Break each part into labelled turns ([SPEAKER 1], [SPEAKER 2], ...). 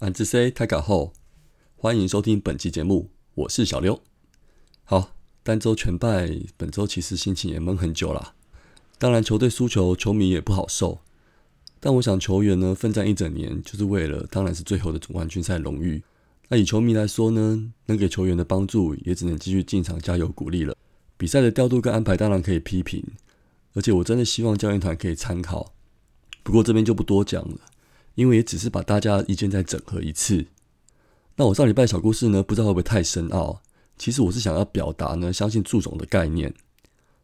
[SPEAKER 1] 俺自 C 开卡后，欢迎收听本期节目，我是小刘。好，单周全败，本周其实心情也闷很久啦。当然，球队输球，球迷也不好受。但我想，球员呢奋战一整年，就是为了当然是最后的总冠军赛荣誉。那以球迷来说呢，能给球员的帮助，也只能继续进场加油鼓励了。比赛的调度跟安排当然可以批评，而且我真的希望教练团可以参考。不过这边就不多讲了，因为也只是把大家意见再整合一次。那我上礼拜小故事呢，不知道会不会太深奥？其实我是想要表达呢，相信祝总的概念。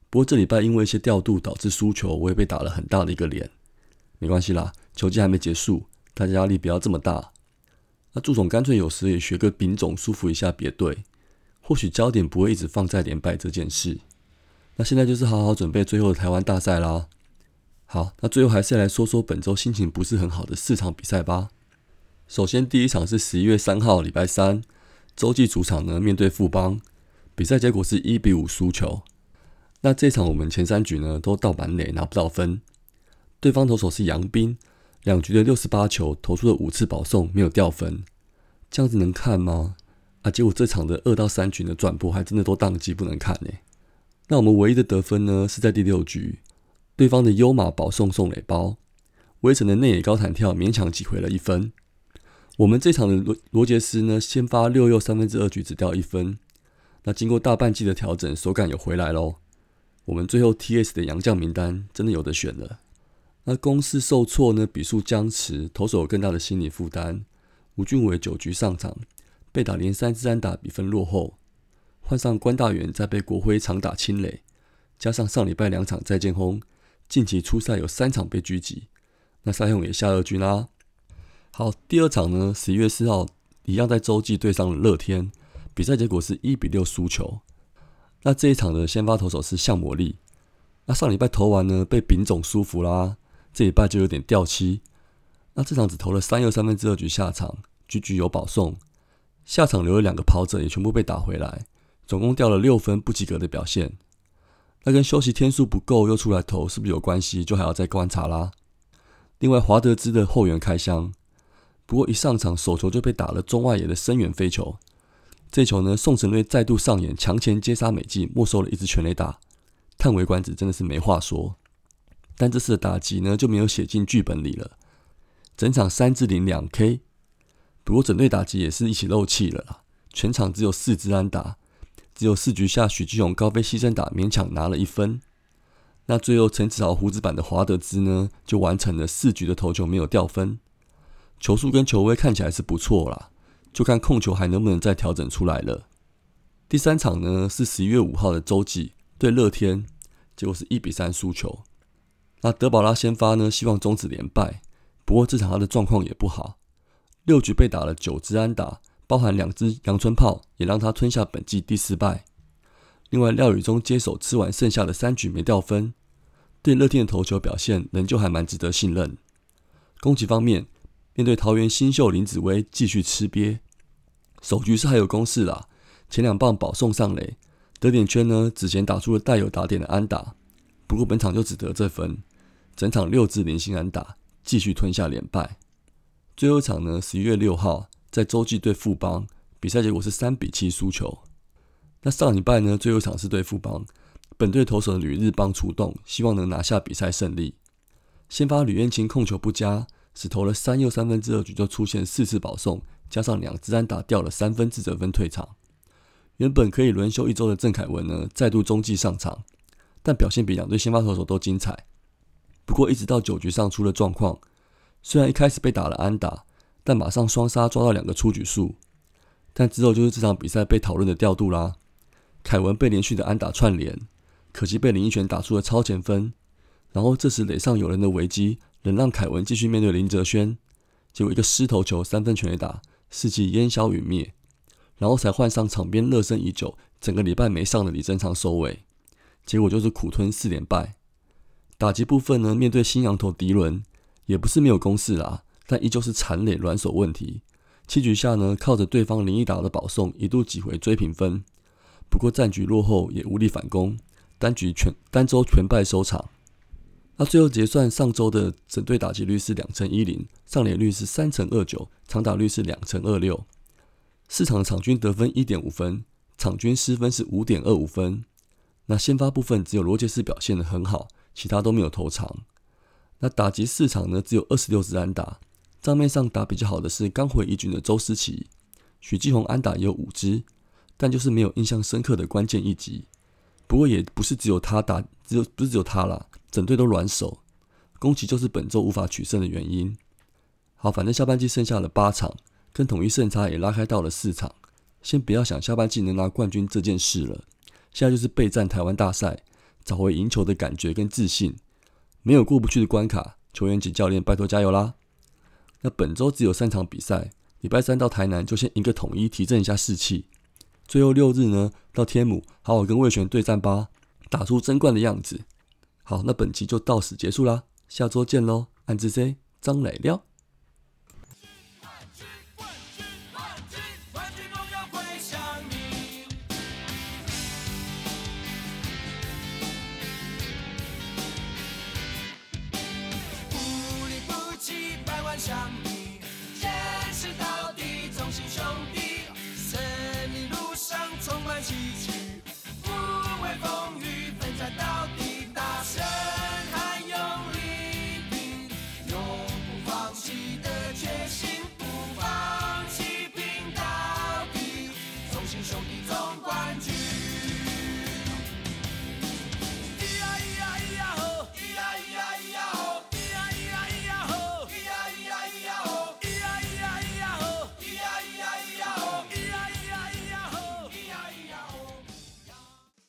[SPEAKER 1] 不过这礼拜因为一些调度导致输球，我也被打了很大的一个脸。没关系啦，球季还没结束，大家压力不要这么大。那祝总干脆有时也学个丙种，舒服一下别队，或许焦点不会一直放在连败这件事。那现在就是好好准备最后的台湾大赛啦。好，那最后还是来说说本周心情不是很好的四场比赛吧。首先第一场是十一月三号礼拜三，洲际主场呢面对富邦，比赛结果是一比五输球。那这场我们前三局呢都倒满垒，拿不到分。对方投手是杨斌，两局的六十八球投出了五次保送，没有掉分，这样子能看吗？啊，结果这场的二到三局的转播还真的都宕机不能看呢。那我们唯一的得分呢是在第六局，对方的优马保送送垒包，威城的内野高弹跳勉强挤回了一分。我们这场的罗罗杰斯呢先发六又三分之二局只掉一分，那经过大半季的调整，手感有回来喽。我们最后 T.S 的洋将名单真的有的选了。那攻势受挫呢？比数僵持，投手有更大的心理负担。吴俊伟九局上场，被打连三支安打，比分落后。换上关大元，再被国辉长打清垒，加上上礼拜两场再见轰，近期初赛有三场被狙击。那赛勇也下二军啦。好，第二场呢，十一月四号一样在洲际对上了乐天，比赛结果是一比六输球。那这一场的先发投手是向魔力。那上礼拜投完呢，被丙总舒服啦。这礼拜就有点掉漆，那这场只投了三又三分之二局下场，局局有保送，下场留了两个跑者也全部被打回来，总共掉了六分不及格的表现。那跟休息天数不够又出来投是不是有关系？就还要再观察啦。另外华德兹的后援开箱，不过一上场手球就被打了中外野的深远飞球，这球呢宋承瑞再度上演强前接杀美技，没收了一支全垒打，叹为观止，真的是没话说。但这次的打击呢就没有写进剧本里了，整场三支零两 K，不过整队打击也是一起漏气了啦，全场只有四支安打，只有四局下许基勇高飞牺牲打勉强拿了一分，那最后陈子豪胡子版的华德兹呢就完成了四局的投球没有掉分，球速跟球威看起来是不错啦，就看控球还能不能再调整出来了。第三场呢是十一月五号的洲际对乐天，结果是一比三输球。那德保拉先发呢，希望终止连败。不过这场他的状况也不好，六局被打了九支安打，包含两支阳春炮，也让他吞下本季第四败。另外廖宇中接手吃完剩下的三局没掉分，对乐天的投球表现仍旧还蛮值得信任。攻击方面，面对桃园新秀林子威继续吃瘪，首局是还有攻势啦，前两棒保送上垒，得点圈呢之前打出了带有打点的安打，不过本场就只得这分。整场六支零星安打，继续吞下连败。最后一场呢，十一月六号在洲际对富邦，比赛结果是三比七输球。那上礼拜呢，最后一场是对富邦，本队投手的吕日邦出动，希望能拿下比赛胜利。先发吕彦青控球不佳，只投了三又三分之二局就出现四次保送，加上两支安打掉了三分自责分退场。原本可以轮休一周的郑凯文呢，再度中继上场，但表现比两队先发投手都精彩。不过，一直到九局上出了状况，虽然一开始被打了安打，但马上双杀抓到两个出局数。但之后就是这场比赛被讨论的调度啦。凯文被连续的安打串联，可惜被林一拳打出了超前分。然后这时垒上有人的危机，能让凯文继续面对林哲轩，结果一个失头球三分全垒打，士气烟消云灭。然后才换上场边热身已久、整个礼拜没上的李正昌收尾，结果就是苦吞四连败。打击部分呢，面对新羊头迪伦，也不是没有攻势啦，但依旧是残垒软手问题，七局下呢，靠着对方林毅达的保送，一度挤回追平分。不过战局落后，也无力反攻，单局全单周全败收场。那最后结算上周的整队打击率是两成一零，上垒率是三成二九，长打率是两成二六。市场场均得分一点五分，场均失分是五点二五分。那先发部分只有罗杰斯表现的很好，其他都没有投长。那打击市场呢，只有二十六支安打。账面上打比较好的是刚回一军的周思齐，许继宏安打也有五支，但就是没有印象深刻的关键一击。不过也不是只有他打，只有不是只有他啦，整队都软手，攻击就是本周无法取胜的原因。好，反正下半季剩下了八场，跟统一胜差也拉开到了四场。先不要想下半季能拿冠军这件事了，现在就是备战台湾大赛，找回赢球的感觉跟自信。没有过不去的关卡，球员及教练拜托加油啦！那本周只有三场比赛，礼拜三到台南就先一个统一，提振一下士气。最后六日呢，到天母好好跟魏权对战吧，打出争冠的样子。好，那本期就到此结束啦，下周见喽！安之 C 张磊亮。
[SPEAKER 2] 起